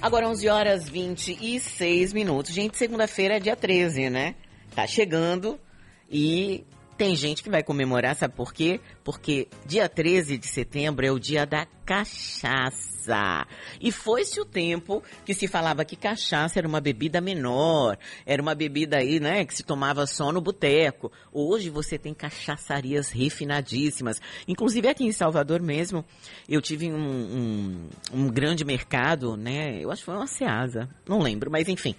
Agora 11 horas 26 minutos. Gente, segunda-feira é dia 13, né? Tá chegando e tem gente que vai comemorar, sabe por quê? Porque dia 13 de setembro é o dia da cachaça. E foi-se o tempo que se falava que cachaça era uma bebida menor, era uma bebida aí, né, que se tomava só no boteco. Hoje você tem cachaçarias refinadíssimas. Inclusive aqui em Salvador mesmo, eu tive um, um, um grande mercado, né, eu acho que foi uma Ceasa, não lembro, mas enfim.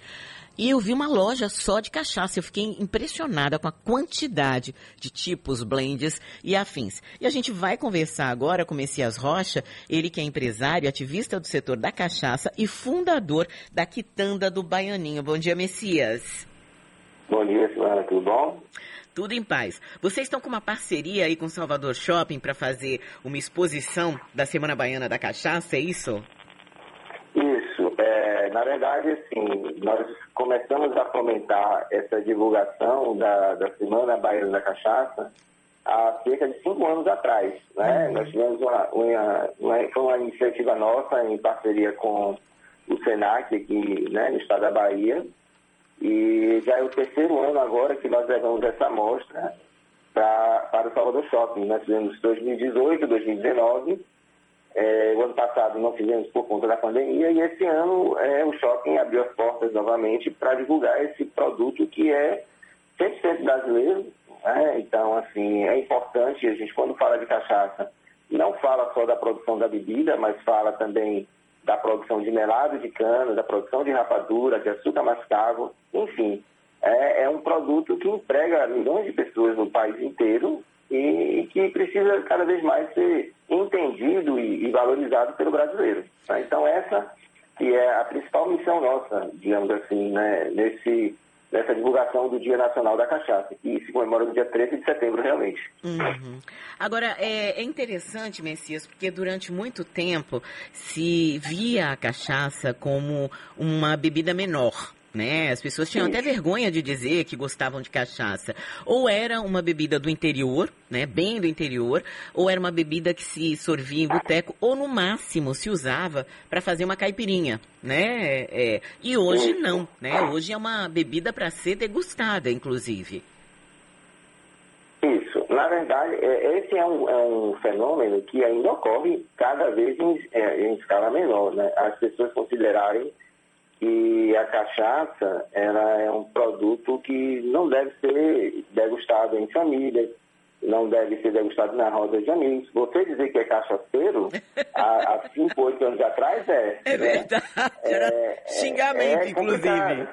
E eu vi uma loja só de cachaça. Eu fiquei impressionada com a quantidade de tipos, blends e afins. E a gente vai conversar agora com Messias Rocha, ele que é empresário, ativista do setor da cachaça e fundador da Quitanda do Baianinho. Bom dia, Messias. Bom dia, Silvana, tudo bom? Tudo em paz. Vocês estão com uma parceria aí com o Salvador Shopping para fazer uma exposição da Semana Baiana da Cachaça, é isso? Isso. Na verdade, assim, nós começamos a fomentar essa divulgação da, da Semana Baiana da Cachaça há cerca de cinco anos atrás. Né? Uhum. Nós tivemos uma, uma, uma, foi uma iniciativa nossa em parceria com o SENAC aqui né, no estado da Bahia. E já é o terceiro ano agora que nós levamos essa amostra pra, para o Salvador Shopping. Nós fizemos 2018, 2019 é, o ano passado não fizemos por conta da pandemia e esse ano é, o shopping abriu as portas novamente para divulgar esse produto que é 100% brasileiro. Né? Então, assim, é importante, a gente quando fala de cachaça, não fala só da produção da bebida, mas fala também da produção de melado de cana, da produção de rapadura, de açúcar mascavo, enfim. É, é um produto que emprega milhões de pessoas no país inteiro e que precisa cada vez mais ser entendido e, e valorizado pelo brasileiro. Tá? Então essa que é a principal missão nossa, digamos assim, né, nesse, nessa divulgação do Dia Nacional da Cachaça, que se comemora no dia 13 de setembro realmente. Uhum. Agora, é, é, interessante, Messias, porque durante muito tempo se via a cachaça como uma bebida menor né? As pessoas tinham até vergonha de dizer que gostavam de cachaça. Ou era uma bebida do interior, né? Bem do interior, ou era uma bebida que se sorvia em boteco, ou no máximo se usava para fazer uma caipirinha, né? É, e hoje não, né? Hoje é uma bebida para ser degustada, inclusive. Isso. Na verdade, é, esse é um, é um fenômeno que ainda ocorre cada vez em, é, em escala menor, né? As pessoas considerarem que a cachaça ela é um produto que não deve ser degustado em família, não deve ser degustado na roda de amigos. Você dizer que é cachaceiro, há, há cinco, oito anos atrás é. É né? verdade, era é, xingamento, é inclusive.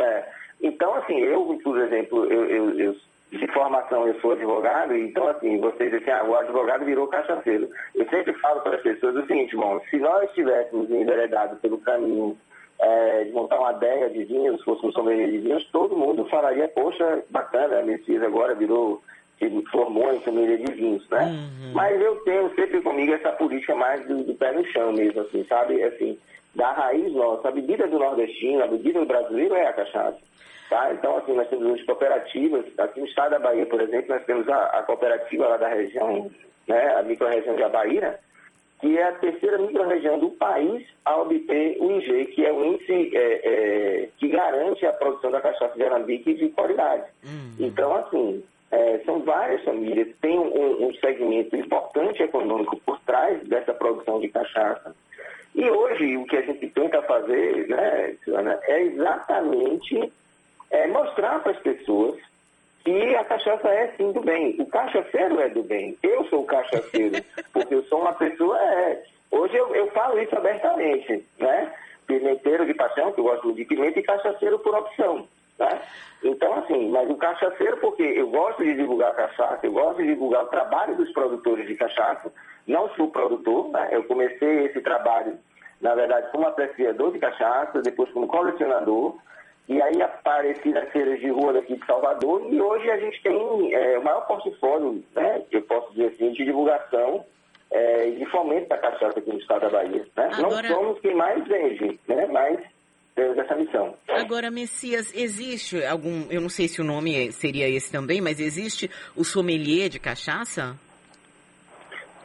É. Então, assim, eu, por exemplo, eu, eu, eu, de formação eu sou advogado, então, assim, vocês dizem, ah, o advogado virou cachaceiro. Eu sempre falo para as pessoas o seguinte, bom, se nós tivéssemos enveredado pelo caminho é, de montar uma adega de vinhos, fosse um sommelier de vinhos, todo mundo falaria, poxa, bacana, a Messias agora virou, se formou em sommelier de vinhos, né? Uhum. Mas eu tenho sempre comigo essa política mais do, do, pé no chão mesmo, assim, sabe? Assim, da raiz nossa. A bebida do nordestino, a bebida do brasileiro é a cachaça. Tá? Então, assim, nós temos as cooperativas, aqui no estado da Bahia, por exemplo, nós temos a, a cooperativa lá da região, né, a micro-região de Abaíra, que é a terceira microrregião do país a obter o IG, que é o índice é, é, que garante a produção da cachaça de arambique de qualidade. Uhum. Então, assim, é, são várias famílias, tem um, um, segmento importante econômico por trás dessa produção de cachaça. E hoje o que a gente tenta fazer, né, Silvana, é exatamente é, mostrar para as pessoas que a cachaça é sim do bem. O cachaceiro é do bem. Eu sou o cachaceiro, porque eu sou uma pessoa. É. Hoje eu, eu falo isso abertamente, né? Pimenteiro de paixão, que eu gosto de pimenta, e cachaceiro por opção. Né? Então, assim, mas o cachaceiro, porque eu gosto de divulgar cachaça, eu gosto de divulgar o trabalho dos produtores de cachaça, não sou produtor, né? eu comecei esse trabalho, na verdade, como apreciador de cachaça, depois como colecionador, e aí apareci nas feiras de rua daqui de Salvador e hoje a gente tem é, o maior portfólio, né, eu posso dizer assim, de divulgação é, e de fomento da cachaça aqui no estado da Bahia. Né? Agora... Não somos quem mais vende, né, mas temos essa missão. Agora, Messias, existe algum, eu não sei se o nome seria esse também, mas existe o sommelier de cachaça?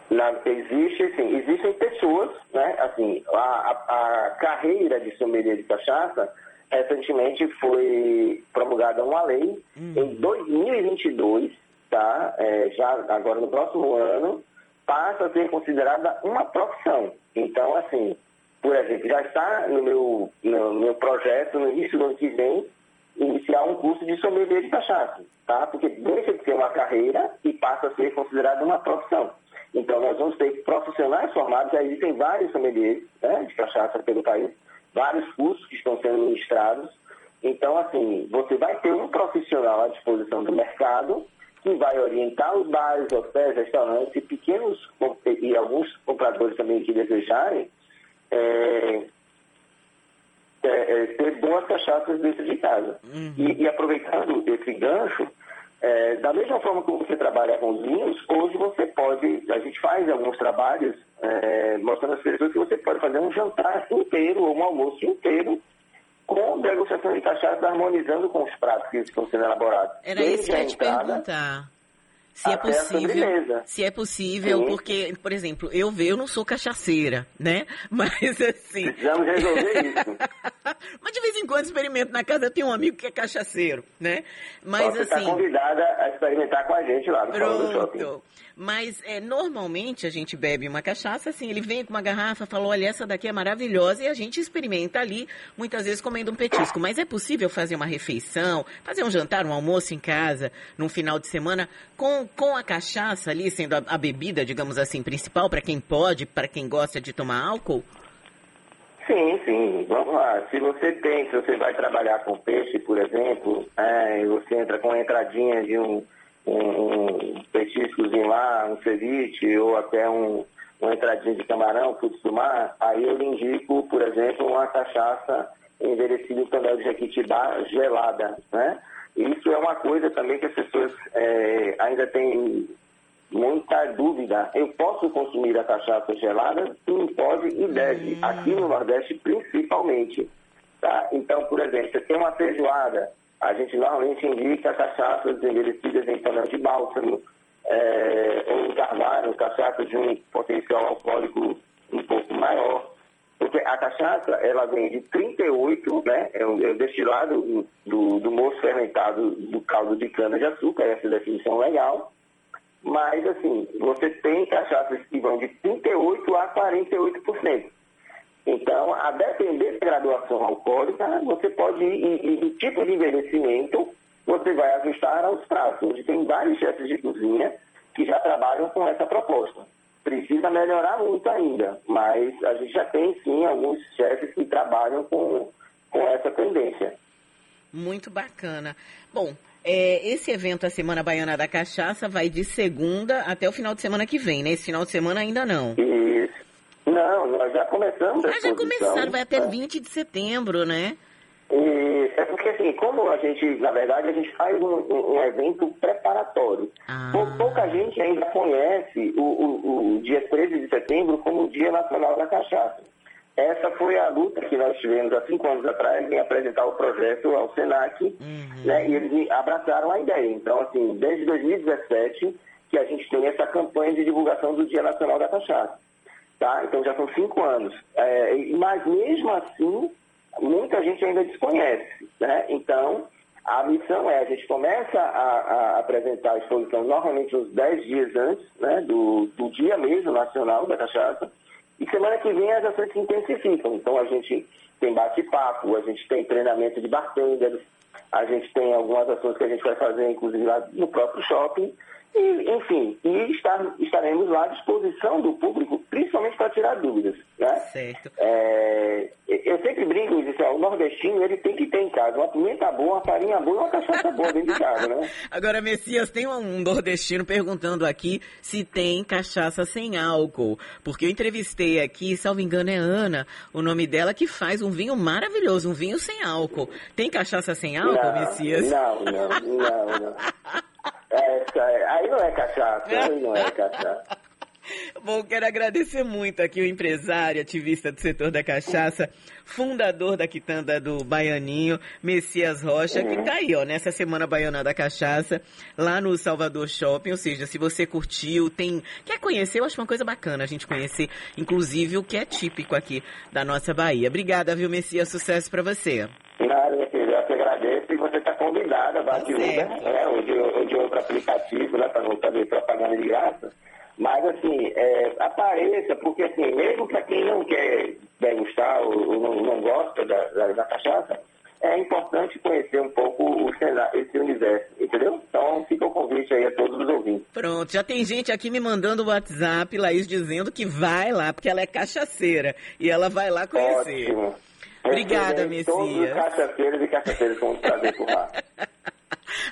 Na, existe, sim, existem pessoas, né, né? Assim, a, a, a carreira de sommelier de cachaça recentemente foi promulgada uma lei uhum. em 2022, tá? É, já agora no próximo ano passa a ser considerada uma profissão. Então, assim, por exemplo, já está no meu, no meu projeto, no início do ano que vem, iniciar um curso de sommelier de cachaça, tá? Porque deixa de ser uma carreira e passa a ser considerada uma profissão. Então, nós vamos ter profissionais formados, já existem vários sommeliers né, de cachaça pelo país, vários cursos que estão sendo ministrados. Então, assim, você vai ter um profissional à disposição do mercado que vai orientar os bares, hotéis, restaurantes e pequenos e alguns compradores também que desejarem é, é, é, ter boas cachaças dentro de casa. Uhum. E, e, aproveitando esse gancho, é, da mesma forma que você trabalha com os vinhos, hoje você pode, a gente faz alguns trabalhos é, mostrando às pessoas que você pode fazer um jantar inteiro ou um almoço inteiro com degustação de cachaça harmonizando com os pratos que estão sendo elaborados. Era isso que eu ia te perguntar. Se é possível, se é possível, Sim. porque, por exemplo, eu eu não sou cachaceira, né? Mas assim. Precisamos resolver isso. Mas de vez em quando experimento na casa, eu tenho um amigo que é cachaceiro, né? Mas Você assim. Você convidada a experimentar com a gente lá no Pronto. Shopping. Mas é, normalmente a gente bebe uma cachaça, assim, ele vem com uma garrafa, fala, olha, essa daqui é maravilhosa, e a gente experimenta ali, muitas vezes comendo um petisco. Mas é possível fazer uma refeição, fazer um jantar, um almoço em casa, num final de semana, com, com a cachaça ali, sendo a, a bebida, digamos assim, principal, para quem pode, para quem gosta de tomar álcool? Sim, sim. Vamos lá. Se você tem, se você vai trabalhar com peixe, por exemplo, é, você entra com a entradinha de um, um, um petiscozinho lá, um ceviche ou até um, uma entradinha de camarão, frutos do mar, aí eu lhe indico, por exemplo, uma cachaça envelhecida em canal de jequitibá gelada, né? Isso é uma coisa também que as pessoas é, ainda têm muita dúvida. Eu posso consumir a cachaça gelada? Sim, pode e deve. Hum. Aqui no Nordeste, principalmente. Tá? Então, por exemplo, você tem uma feijoada, a gente normalmente indica cachaças envelhecidas em panela de bálsamo, é, ou carvalho, cachaça de um potencial alcoólico um pouco maior. Porque a cachaça, ela vem de 38, né? É o, é o destilado do, do moço fermentado do caldo de cana-de-açúcar, essa é a definição legal. Mas, assim, você tem cachaças que vão de 38% a 48%. Então, a depender da graduação alcoólica, você pode ir, e, e tipo de envelhecimento, você vai ajustar aos pratos. Hoje tem vários chefes de cozinha que já trabalham com essa proposta. Precisa melhorar muito ainda, mas a gente já tem sim alguns chefes que trabalham com, com essa tendência. Muito bacana. Bom, é, esse evento, a Semana Baiana da Cachaça, vai de segunda até o final de semana que vem, né? Esse final de semana ainda não. Isso. Não, nós já começamos a Ah, já começaram, vai até 20 né? de setembro, né? E é porque assim, como a gente, na verdade, a gente faz um, um evento preparatório. Ah. Pouca gente ainda conhece o, o, o dia 13 de setembro como o Dia Nacional da Cachaça. Essa foi a luta que nós tivemos há cinco anos atrás em apresentar o projeto ao SENAC, uhum. né, e eles abraçaram a ideia. Então, assim, desde 2017 que a gente tem essa campanha de divulgação do Dia Nacional da Cachaça. Tá? Então já são cinco anos. É, mas mesmo assim, muita gente ainda desconhece. Né? Então, a missão é, a gente começa a, a apresentar a exposição normalmente uns dez dias antes né, do, do dia mesmo nacional da cachaça, e semana que vem as ações se intensificam. Então a gente tem bate-papo, a gente tem treinamento de bartenders, a gente tem algumas ações que a gente vai fazer, inclusive lá no próprio shopping, e, enfim, e estar, estaremos lá à disposição do público, principalmente para tirar dúvidas. Né? Certo. É, eu sempre brinco e digo, assim, o nordestino ele tem que ter em casa uma pimenta boa, uma farinha boa e uma cachaça boa dentro de casa, né? Agora, Messias, tem um nordestino perguntando aqui se tem cachaça sem álcool. Porque eu entrevistei aqui, salvo engano, é Ana, o nome dela, que faz um vinho maravilhoso, um vinho sem álcool. Tem cachaça sem álcool, não, Messias? Não, não, não, não. Essa, é, aí não é cachaça, aí não é cachaça. Bom, quero agradecer muito aqui o empresário, ativista do setor da cachaça, fundador da quitanda do Baianinho, Messias Rocha, que tá aí, ó, nessa semana baiana da cachaça, lá no Salvador Shopping. Ou seja, se você curtiu, tem. Quer conhecer, eu acho uma coisa bacana a gente conhecer, inclusive, o que é típico aqui da nossa Bahia. Obrigada, viu, Messias? Sucesso para você. Tá Uber, né, ou de, ou de outro aplicativo, né, para não fazer propaganda de graça. Mas, assim, é, apareça, porque, assim, mesmo para quem não quer degustar ou, ou não, não, gosta da, da, da, cachaça, é importante conhecer um pouco o esse universo, entendeu? Então, fica o convite aí a todos os ouvintes. Pronto, já tem gente aqui me mandando o WhatsApp, Laís, dizendo que vai lá, porque ela é cachaceira, e ela vai lá conhecer. Ótimo. Obrigada, Messias. Todos os cachaceiros e cachaceiras um prazer por lá.